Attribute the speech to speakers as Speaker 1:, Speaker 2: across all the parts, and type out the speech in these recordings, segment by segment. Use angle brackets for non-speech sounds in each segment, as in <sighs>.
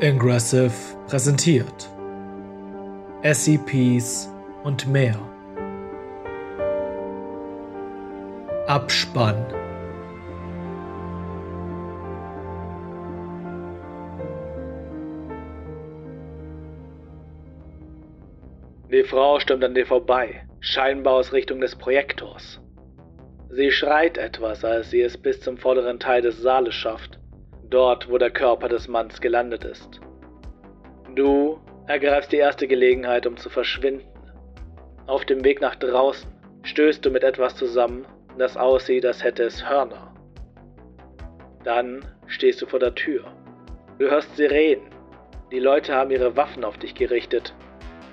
Speaker 1: Ingressive präsentiert SCPs und mehr. Abspann. Die Frau stürmt an dir vorbei, scheinbar aus Richtung des Projektors. Sie schreit etwas, als sie es bis zum vorderen Teil des Saales schafft, dort, wo der Körper des Manns gelandet ist. Du ergreifst die erste Gelegenheit, um zu verschwinden. Auf dem Weg nach draußen stößt du mit etwas zusammen, das aussieht, als hätte es Hörner. Dann stehst du vor der Tür. Du hörst Sirenen. Die Leute haben ihre Waffen auf dich gerichtet.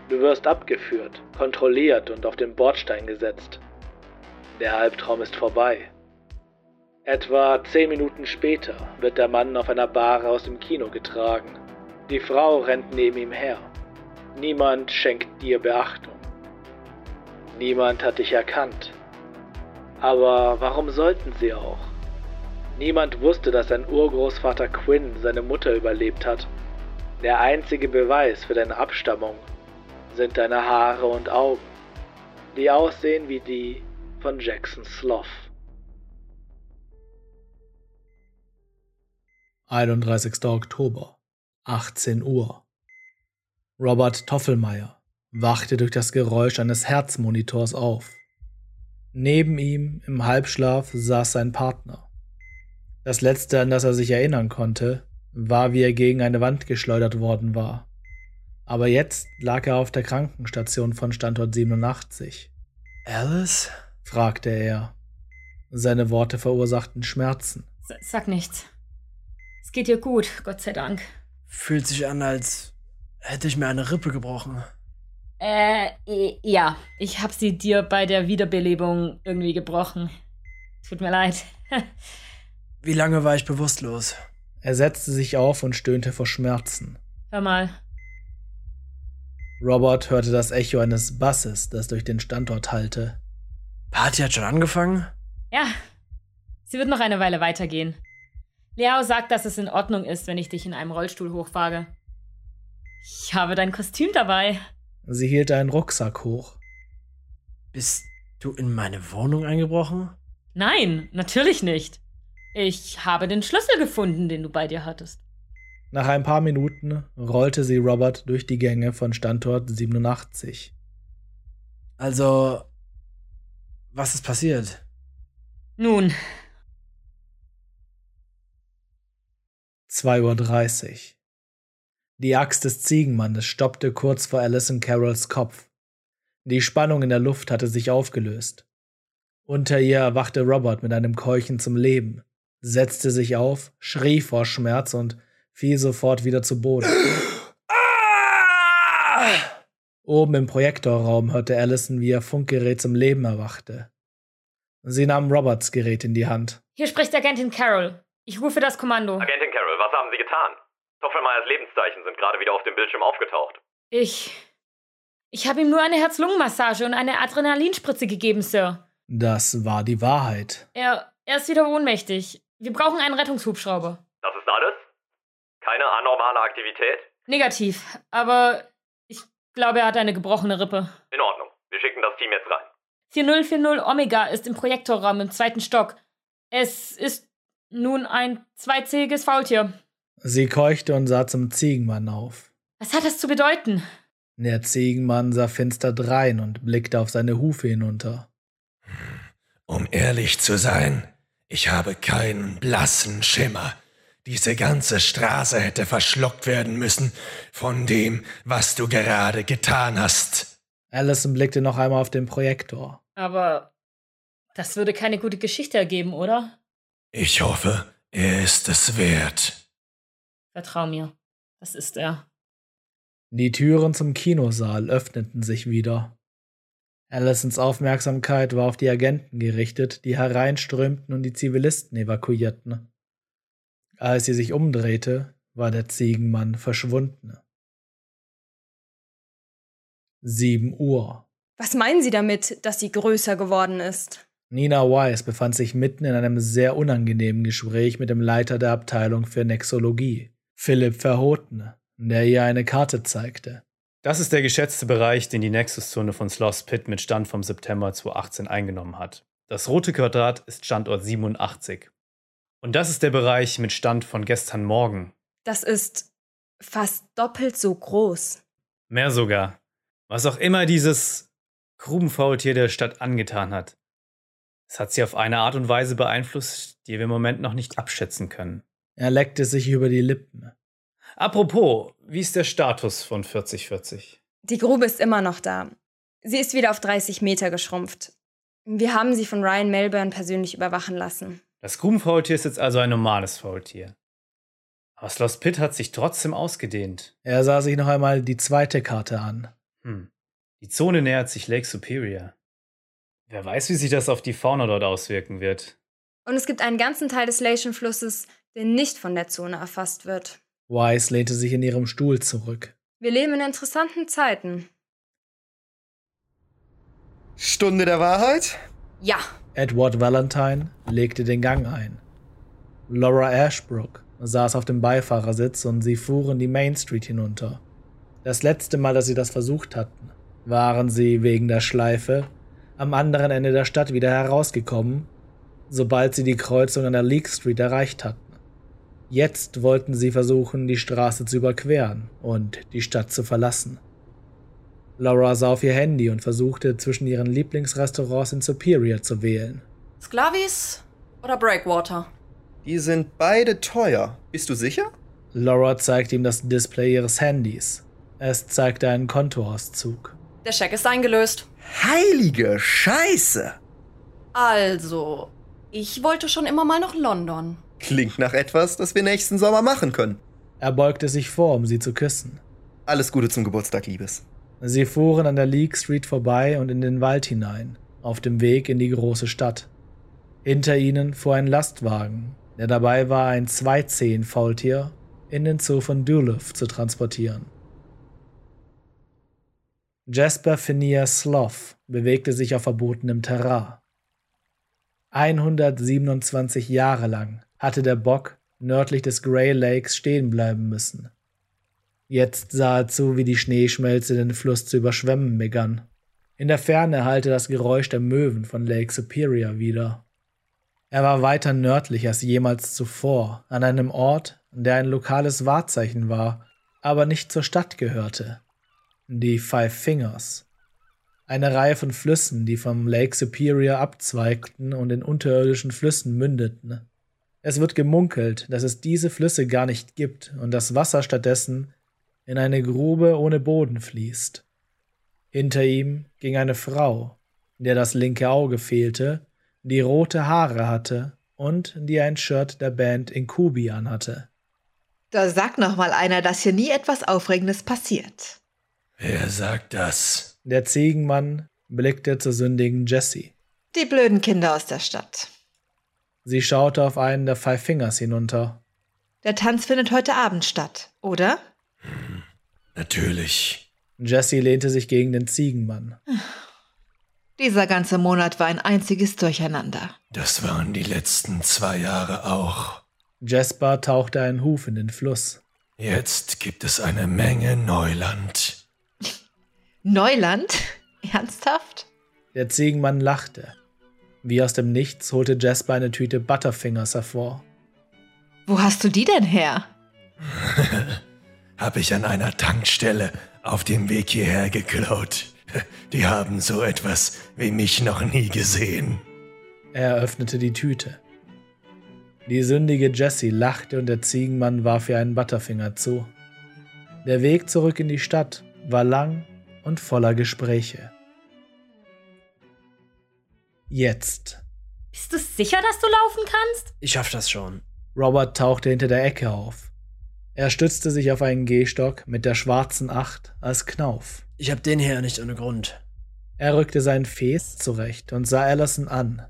Speaker 1: Du wirst abgeführt, kontrolliert und auf den Bordstein gesetzt. Der Albtraum ist vorbei. Etwa zehn Minuten später wird der Mann auf einer Bahre aus dem Kino getragen. Die Frau rennt neben ihm her. Niemand schenkt dir Beachtung. Niemand hat dich erkannt. Aber warum sollten sie auch? Niemand wusste, dass sein Urgroßvater Quinn seine Mutter überlebt hat. Der einzige Beweis für deine Abstammung sind deine Haare und Augen, die aussehen wie die von Jackson Sloth. 31. Oktober, 18 Uhr. Robert Toffelmeier wachte durch das Geräusch eines Herzmonitors auf. Neben ihm im Halbschlaf saß sein Partner. Das letzte, an das er sich erinnern konnte, war, wie er gegen eine Wand geschleudert worden war. Aber jetzt lag er auf der Krankenstation von Standort 87.
Speaker 2: Alice?
Speaker 1: fragte er. Seine Worte verursachten Schmerzen.
Speaker 3: Sag nichts. Es geht dir gut, Gott sei Dank.
Speaker 2: Fühlt sich an, als hätte ich mir eine Rippe gebrochen.
Speaker 3: Äh, ja. Ich hab sie dir bei der Wiederbelebung irgendwie gebrochen. Tut mir leid. <laughs>
Speaker 2: Wie lange war ich bewusstlos?
Speaker 1: Er setzte sich auf und stöhnte vor Schmerzen.
Speaker 3: Hör mal.
Speaker 1: Robert hörte das Echo eines Basses, das durch den Standort hallte.
Speaker 2: Party hat schon angefangen?
Speaker 3: Ja. Sie wird noch eine Weile weitergehen. Leo sagt, dass es in Ordnung ist, wenn ich dich in einem Rollstuhl hochfahre. Ich habe dein Kostüm dabei.
Speaker 1: Sie hielt einen Rucksack hoch.
Speaker 2: Bist du in meine Wohnung eingebrochen?
Speaker 3: Nein, natürlich nicht. Ich habe den Schlüssel gefunden, den du bei dir hattest.
Speaker 1: Nach ein paar Minuten rollte sie Robert durch die Gänge von Standort 87.
Speaker 2: Also, was ist passiert?
Speaker 3: Nun,
Speaker 1: 2.30 Uhr. Die Axt des Ziegenmannes stoppte kurz vor Alison Carrolls Kopf. Die Spannung in der Luft hatte sich aufgelöst. Unter ihr erwachte Robert mit einem Keuchen zum Leben, setzte sich auf, schrie vor Schmerz und fiel sofort wieder zu Boden. Oben im Projektorraum hörte Allison, wie ihr Funkgerät zum Leben erwachte. Sie nahm Roberts Gerät in die Hand.
Speaker 3: Hier spricht Agentin Carol. Ich rufe das Kommando.
Speaker 4: Agentin was haben Sie getan? Toffelmeyers Lebenszeichen sind gerade wieder auf dem Bildschirm aufgetaucht.
Speaker 3: Ich. Ich habe ihm nur eine Herz-Lungen-Massage und eine Adrenalinspritze gegeben, Sir.
Speaker 1: Das war die Wahrheit.
Speaker 3: Er. Er ist wieder ohnmächtig. Wir brauchen einen Rettungshubschrauber.
Speaker 4: Das ist alles? Keine anormale Aktivität?
Speaker 3: Negativ, aber ich glaube, er hat eine gebrochene Rippe.
Speaker 4: In Ordnung. Wir schicken das Team jetzt rein.
Speaker 3: 4040 Omega ist im Projektorraum im zweiten Stock. Es ist nun ein zweizähiges Faultier.
Speaker 1: Sie keuchte und sah zum Ziegenmann auf.
Speaker 3: Was hat das zu bedeuten?
Speaker 1: Der Ziegenmann sah finster drein und blickte auf seine Hufe hinunter.
Speaker 5: Um ehrlich zu sein, ich habe keinen blassen Schimmer. Diese ganze Straße hätte verschluckt werden müssen von dem, was du gerade getan hast.
Speaker 1: Allison blickte noch einmal auf den Projektor.
Speaker 3: Aber das würde keine gute Geschichte ergeben, oder?
Speaker 5: Ich hoffe, er ist es wert.
Speaker 3: Vertrau mir, das ist er.
Speaker 1: Die Türen zum Kinosaal öffneten sich wieder. Allisons Aufmerksamkeit war auf die Agenten gerichtet, die hereinströmten und die Zivilisten evakuierten. Als sie sich umdrehte, war der Ziegenmann verschwunden. Sieben Uhr.
Speaker 6: Was meinen Sie damit, dass sie größer geworden ist?
Speaker 1: Nina Weiss befand sich mitten in einem sehr unangenehmen Gespräch mit dem Leiter der Abteilung für Nexologie, Philipp Verhoten, der ihr eine Karte zeigte.
Speaker 7: Das ist der geschätzte Bereich, den die Nexus-Zone von Sloss Pit mit Stand vom September 2018 eingenommen hat. Das rote Quadrat ist Standort 87. Und das ist der Bereich mit Stand von gestern Morgen.
Speaker 6: Das ist fast doppelt so groß.
Speaker 7: Mehr sogar. Was auch immer dieses Grubenfaultier der Stadt angetan hat. Es hat sie auf eine Art und Weise beeinflusst, die wir im Moment noch nicht abschätzen können.
Speaker 1: Er leckte sich über die Lippen.
Speaker 7: Apropos, wie ist der Status von 4040?
Speaker 6: Die Grube ist immer noch da. Sie ist wieder auf 30 Meter geschrumpft. Wir haben sie von Ryan Melbourne persönlich überwachen lassen.
Speaker 7: Das Grubenfaultier ist jetzt also ein normales Faultier. Aber Sloss Pit hat sich trotzdem ausgedehnt.
Speaker 1: Er sah sich noch einmal die zweite Karte an.
Speaker 7: Hm. Die Zone nähert sich Lake Superior. Wer weiß, wie sich das auf die Fauna dort auswirken wird.
Speaker 6: Und es gibt einen ganzen Teil des Lation-Flusses, der nicht von der Zone erfasst wird.
Speaker 1: Wise lehnte sich in ihrem Stuhl zurück.
Speaker 6: Wir leben in interessanten Zeiten.
Speaker 8: Stunde der Wahrheit?
Speaker 6: Ja.
Speaker 1: Edward Valentine legte den Gang ein. Laura Ashbrook saß auf dem Beifahrersitz und sie fuhren die Main Street hinunter. Das letzte Mal, dass sie das versucht hatten, waren sie wegen der Schleife am anderen Ende der Stadt wieder herausgekommen, sobald sie die Kreuzung an der Leake Street erreicht hatten. Jetzt wollten sie versuchen, die Straße zu überqueren und die Stadt zu verlassen. Laura sah auf ihr Handy und versuchte zwischen ihren Lieblingsrestaurants in Superior zu wählen.
Speaker 9: Sklavis oder Breakwater?
Speaker 8: Die sind beide teuer. Bist du sicher?
Speaker 1: Laura zeigte ihm das Display ihres Handys. Es zeigte einen Kontoauszug.
Speaker 9: Der Scheck ist eingelöst.
Speaker 8: Heilige Scheiße!
Speaker 9: Also, ich wollte schon immer mal nach London.
Speaker 8: Klingt nach etwas, das wir nächsten Sommer machen können.
Speaker 1: Er beugte sich vor, um sie zu küssen.
Speaker 8: Alles Gute zum Geburtstag, Liebes.
Speaker 1: Sie fuhren an der Leake Street vorbei und in den Wald hinein, auf dem Weg in die große Stadt. Hinter ihnen fuhr ein Lastwagen, der dabei war, ein Zweizehen-Faultier in den Zoo von Duluth zu transportieren. Jasper Phineas Sloth bewegte sich auf verbotenem Terrain. 127 Jahre lang hatte der Bock nördlich des Grey Lakes stehen bleiben müssen. Jetzt sah er zu, wie die Schneeschmelze den Fluss zu überschwemmen begann. In der Ferne hallte das Geräusch der Möwen von Lake Superior wieder. Er war weiter nördlich als jemals zuvor, an einem Ort, der ein lokales Wahrzeichen war, aber nicht zur Stadt gehörte. Die Five Fingers. Eine Reihe von Flüssen, die vom Lake Superior abzweigten und in unterirdischen Flüssen mündeten. Es wird gemunkelt, dass es diese Flüsse gar nicht gibt und das Wasser stattdessen in eine Grube ohne Boden fließt. Hinter ihm ging eine Frau, der das linke Auge fehlte, die rote Haare hatte und die ein Shirt der Band Inkubi anhatte.
Speaker 10: Da sagt noch mal einer, dass hier nie etwas Aufregendes passiert.
Speaker 5: Wer sagt das?
Speaker 1: Der Ziegenmann blickte zur sündigen Jessie.
Speaker 10: Die blöden Kinder aus der Stadt.
Speaker 1: Sie schaute auf einen der Five Fingers hinunter.
Speaker 10: Der Tanz findet heute Abend statt, oder?
Speaker 5: Hm, natürlich.
Speaker 1: Jessie lehnte sich gegen den Ziegenmann. <sighs>
Speaker 10: Dieser ganze Monat war ein einziges Durcheinander.
Speaker 5: Das waren die letzten zwei Jahre auch.
Speaker 1: Jasper tauchte einen Huf in den Fluss.
Speaker 5: Jetzt gibt es eine Menge Neuland.
Speaker 10: Neuland? <laughs> Ernsthaft?
Speaker 1: Der Ziegenmann lachte. Wie aus dem Nichts holte Jasper eine Tüte Butterfingers hervor.
Speaker 10: Wo hast du die denn her? <laughs>
Speaker 5: Hab ich an einer Tankstelle auf dem Weg hierher geklaut. <laughs> Die haben so etwas wie mich noch nie gesehen.
Speaker 1: Er öffnete die Tüte. Die sündige Jessie lachte und der Ziegenmann warf ihr einen Butterfinger zu. Der Weg zurück in die Stadt war lang und voller Gespräche. Jetzt.
Speaker 3: Bist du sicher, dass du laufen kannst?
Speaker 1: Ich schaff das schon. Robert tauchte hinter der Ecke auf. Er stützte sich auf einen Gehstock mit der schwarzen Acht als Knauf. Ich hab den hier nicht ohne Grund. Er rückte sein Fes zurecht und sah Allison an.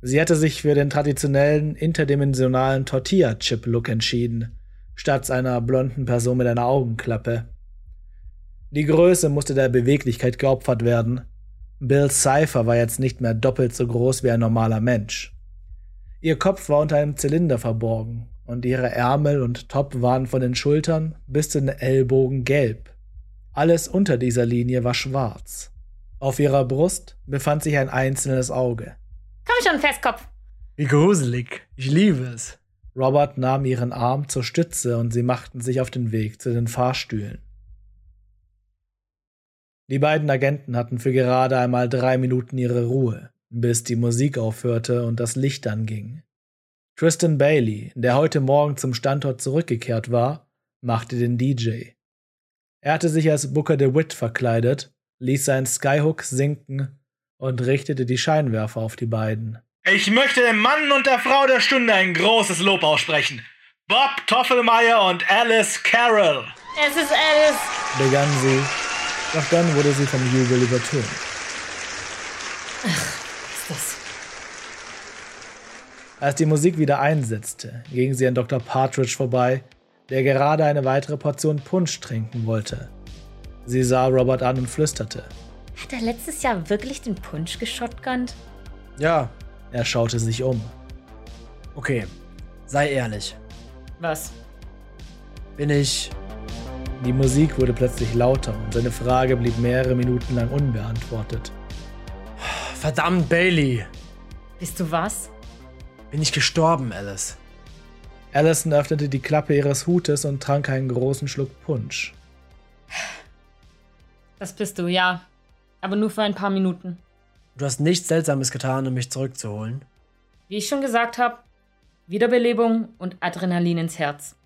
Speaker 1: Sie hatte sich für den traditionellen interdimensionalen Tortilla-Chip-Look entschieden, statt einer blonden Person mit einer Augenklappe. Die Größe musste der Beweglichkeit geopfert werden. Bill Cipher war jetzt nicht mehr doppelt so groß wie ein normaler Mensch. Ihr Kopf war unter einem Zylinder verborgen und ihre Ärmel und Top waren von den Schultern bis zu den Ellbogen gelb. Alles unter dieser Linie war schwarz. Auf ihrer Brust befand sich ein einzelnes Auge.
Speaker 3: Komm schon, Festkopf.
Speaker 2: Wie gruselig. Ich liebe es.
Speaker 1: Robert nahm ihren Arm zur Stütze und sie machten sich auf den Weg zu den Fahrstühlen. Die beiden Agenten hatten für gerade einmal drei Minuten ihre Ruhe, bis die Musik aufhörte und das Licht anging. Tristan Bailey, der heute Morgen zum Standort zurückgekehrt war, machte den DJ. Er hatte sich als Booker DeWitt verkleidet, ließ seinen Skyhook sinken und richtete die Scheinwerfer auf die beiden.
Speaker 11: Ich möchte dem Mann und der Frau der Stunde ein großes Lob aussprechen. Bob Toffelmeier und Alice Carroll.
Speaker 3: Es ist Alice,
Speaker 1: begann sie, doch dann wurde sie vom Jubel übertönt.
Speaker 3: Was ist das?
Speaker 1: Als die Musik wieder einsetzte, ging sie an Dr. Partridge vorbei, der gerade eine weitere Portion Punsch trinken wollte. Sie sah Robert an und flüsterte.
Speaker 3: Hat er letztes Jahr wirklich den Punsch geschotgunnt?
Speaker 2: Ja,
Speaker 1: Er schaute sich um.
Speaker 2: okay. Sei ehrlich.
Speaker 3: Was?
Speaker 2: Bin ich.
Speaker 1: Die Musik wurde plötzlich lauter und seine Frage blieb mehrere Minuten lang unbeantwortet.
Speaker 2: Verdammt, Bailey.
Speaker 3: Bist du was?
Speaker 2: Bin ich gestorben, Alice?
Speaker 1: Allison öffnete die Klappe ihres Hutes und trank einen großen Schluck Punsch.
Speaker 3: Das bist du, ja. Aber nur für ein paar Minuten.
Speaker 2: Du hast nichts Seltsames getan, um mich zurückzuholen.
Speaker 3: Wie ich schon gesagt habe, Wiederbelebung und Adrenalin ins Herz.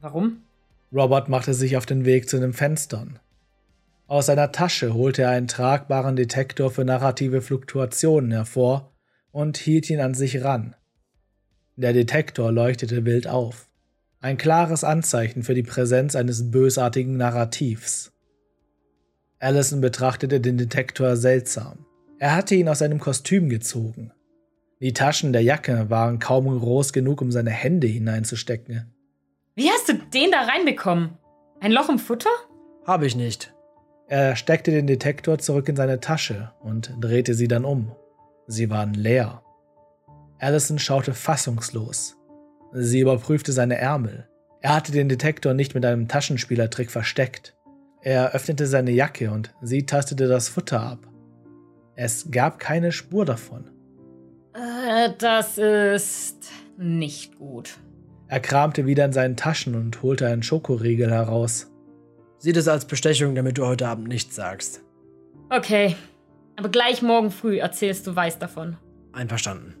Speaker 3: Warum?
Speaker 1: Robert machte sich auf den Weg zu den Fenstern. Aus seiner Tasche holte er einen tragbaren Detektor für narrative Fluktuationen hervor und hielt ihn an sich ran. Der Detektor leuchtete wild auf. Ein klares Anzeichen für die Präsenz eines bösartigen Narrativs. Allison betrachtete den Detektor seltsam. Er hatte ihn aus seinem Kostüm gezogen. Die Taschen der Jacke waren kaum groß genug, um seine Hände hineinzustecken.
Speaker 3: Wie hast du den da reinbekommen? Ein Loch im Futter?
Speaker 2: Habe ich nicht.
Speaker 1: Er steckte den Detektor zurück in seine Tasche und drehte sie dann um. Sie waren leer. Allison schaute fassungslos. Sie überprüfte seine Ärmel. Er hatte den Detektor nicht mit einem Taschenspielertrick versteckt. Er öffnete seine Jacke und sie tastete das Futter ab. Es gab keine Spur davon.
Speaker 3: Äh, das ist nicht gut.
Speaker 1: Er kramte wieder in seinen Taschen und holte einen Schokoriegel heraus.
Speaker 2: Sieh das als Bestechung, damit du heute Abend nichts sagst.
Speaker 3: Okay. Aber gleich morgen früh erzählst du weiß davon.
Speaker 2: Einverstanden.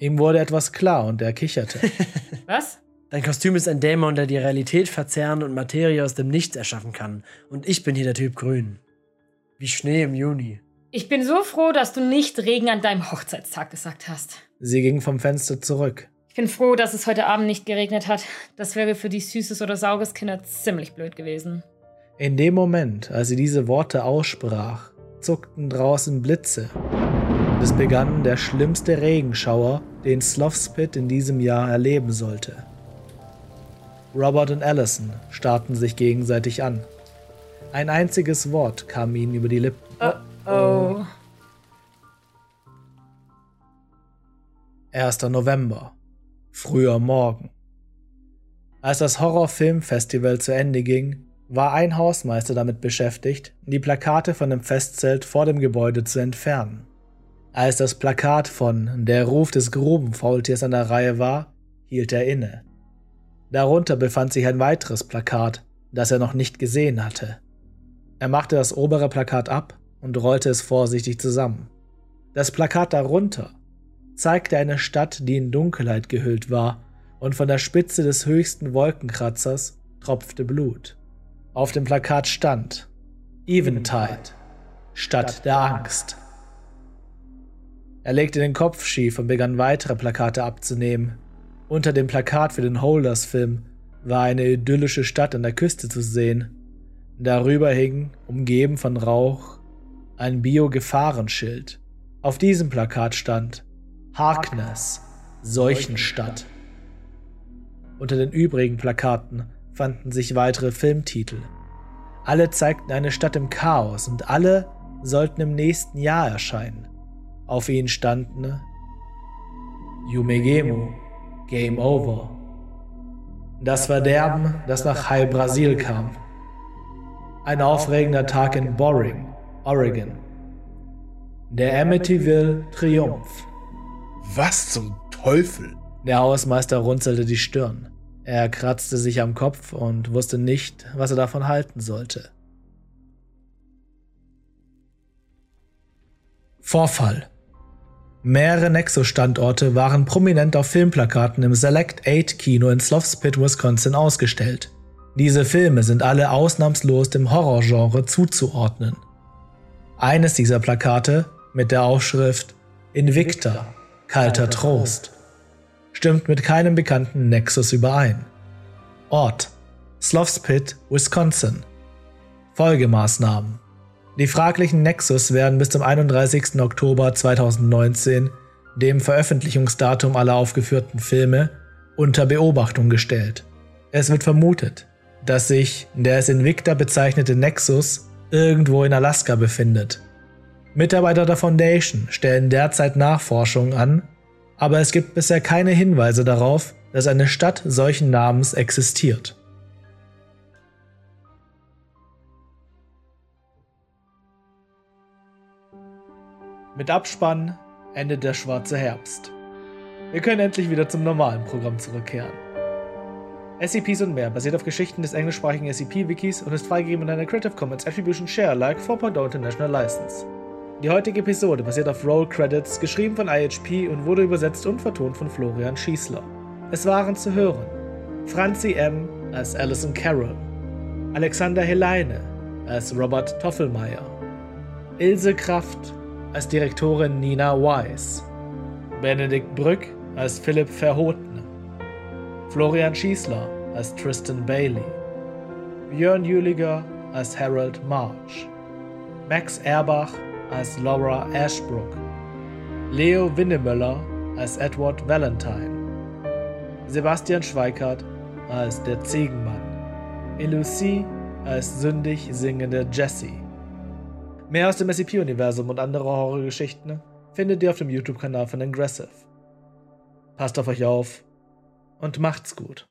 Speaker 1: Ihm wurde etwas klar und er kicherte. <laughs>
Speaker 3: Was?
Speaker 2: Dein Kostüm ist ein Dämon, der die Realität verzehren und Materie aus dem Nichts erschaffen kann. Und ich bin hier der Typ Grün. Wie Schnee im Juni.
Speaker 3: Ich bin so froh, dass du nicht Regen an deinem Hochzeitstag gesagt hast.
Speaker 1: Sie ging vom Fenster zurück.
Speaker 3: Ich bin froh, dass es heute Abend nicht geregnet hat. Das wäre für die Süßes oder Saures Kinder ziemlich blöd gewesen.
Speaker 1: In dem Moment, als sie diese Worte aussprach, zuckten draußen Blitze. Und es begann der schlimmste Regenschauer, den Slothspit in diesem Jahr erleben sollte. Robert und Allison starrten sich gegenseitig an. Ein einziges Wort kam ihnen über die Lippen.
Speaker 3: Oh.
Speaker 1: 1. November. Früher Morgen. Als das Horrorfilmfestival zu Ende ging, war ein Hausmeister damit beschäftigt, die Plakate von dem Festzelt vor dem Gebäude zu entfernen. Als das Plakat von Der Ruf des Grubenfaultiers an der Reihe war, hielt er inne. Darunter befand sich ein weiteres Plakat, das er noch nicht gesehen hatte. Er machte das obere Plakat ab und rollte es vorsichtig zusammen. Das Plakat darunter zeigte eine Stadt, die in Dunkelheit gehüllt war, und von der Spitze des höchsten Wolkenkratzers tropfte Blut. Auf dem Plakat stand Eventide, Stadt der Angst. Er legte den Kopf schief und begann weitere Plakate abzunehmen. Unter dem Plakat für den Holders-Film war eine idyllische Stadt an der Küste zu sehen. Darüber hing, umgeben von Rauch, ein Bio-Gefahrenschild. Auf diesem Plakat stand Harkness, Seuchenstadt. Unter den übrigen Plakaten fanden sich weitere Filmtitel. Alle zeigten eine Stadt im Chaos und alle sollten im nächsten Jahr erscheinen. Auf ihnen standen Yumegemu, Game Over, Das Verderben, das nach High Brasil kam. Ein aufregender Tag in Boring, Oregon. Der Amityville Triumph.
Speaker 12: Was zum Teufel?
Speaker 1: Der Hausmeister runzelte die Stirn. Er kratzte sich am Kopf und wusste nicht, was er davon halten sollte. Vorfall. Mehrere Nexus-Standorte waren prominent auf Filmplakaten im Select 8 Kino in Slothspit, Wisconsin ausgestellt. Diese Filme sind alle ausnahmslos dem Horrorgenre zuzuordnen. Eines dieser Plakate mit der Aufschrift Invicta, kalter Trost, stimmt mit keinem bekannten Nexus überein. Ort: Slothspit, Wisconsin. Folgemaßnahmen die fraglichen Nexus werden bis zum 31. Oktober 2019, dem Veröffentlichungsdatum aller aufgeführten Filme, unter Beobachtung gestellt. Es wird vermutet, dass sich der als Invicta bezeichnete Nexus irgendwo in Alaska befindet. Mitarbeiter der Foundation stellen derzeit Nachforschungen an, aber es gibt bisher keine Hinweise darauf, dass eine Stadt solchen Namens existiert. Mit Abspann endet der schwarze Herbst. Wir können endlich wieder zum normalen Programm zurückkehren. SCPs und mehr basiert auf Geschichten des englischsprachigen SCP-Wikis und ist freigegeben in einer Creative Commons Attribution Share Alike 4.0 International License. Die heutige Episode basiert auf Roll Credits, geschrieben von IHP und wurde übersetzt und vertont von Florian Schießler. Es waren zu hören Franzi M. als Alison Carroll, Alexander Heleine als Robert Toffelmeier, Ilse Kraft als Direktorin Nina Weiss, Benedikt Brück als Philipp Verhoten, Florian Schießler als Tristan Bailey, Björn Jüliger als Harold March, Max Erbach als Laura Ashbrook, Leo Winnemöller als Edward Valentine, Sebastian Schweikart als der Ziegenmann, Elucie als sündig singende Jessie, Mehr aus dem SCP-Universum und andere Horrorgeschichten findet ihr auf dem YouTube-Kanal von Aggressive. Passt auf euch auf und macht's gut.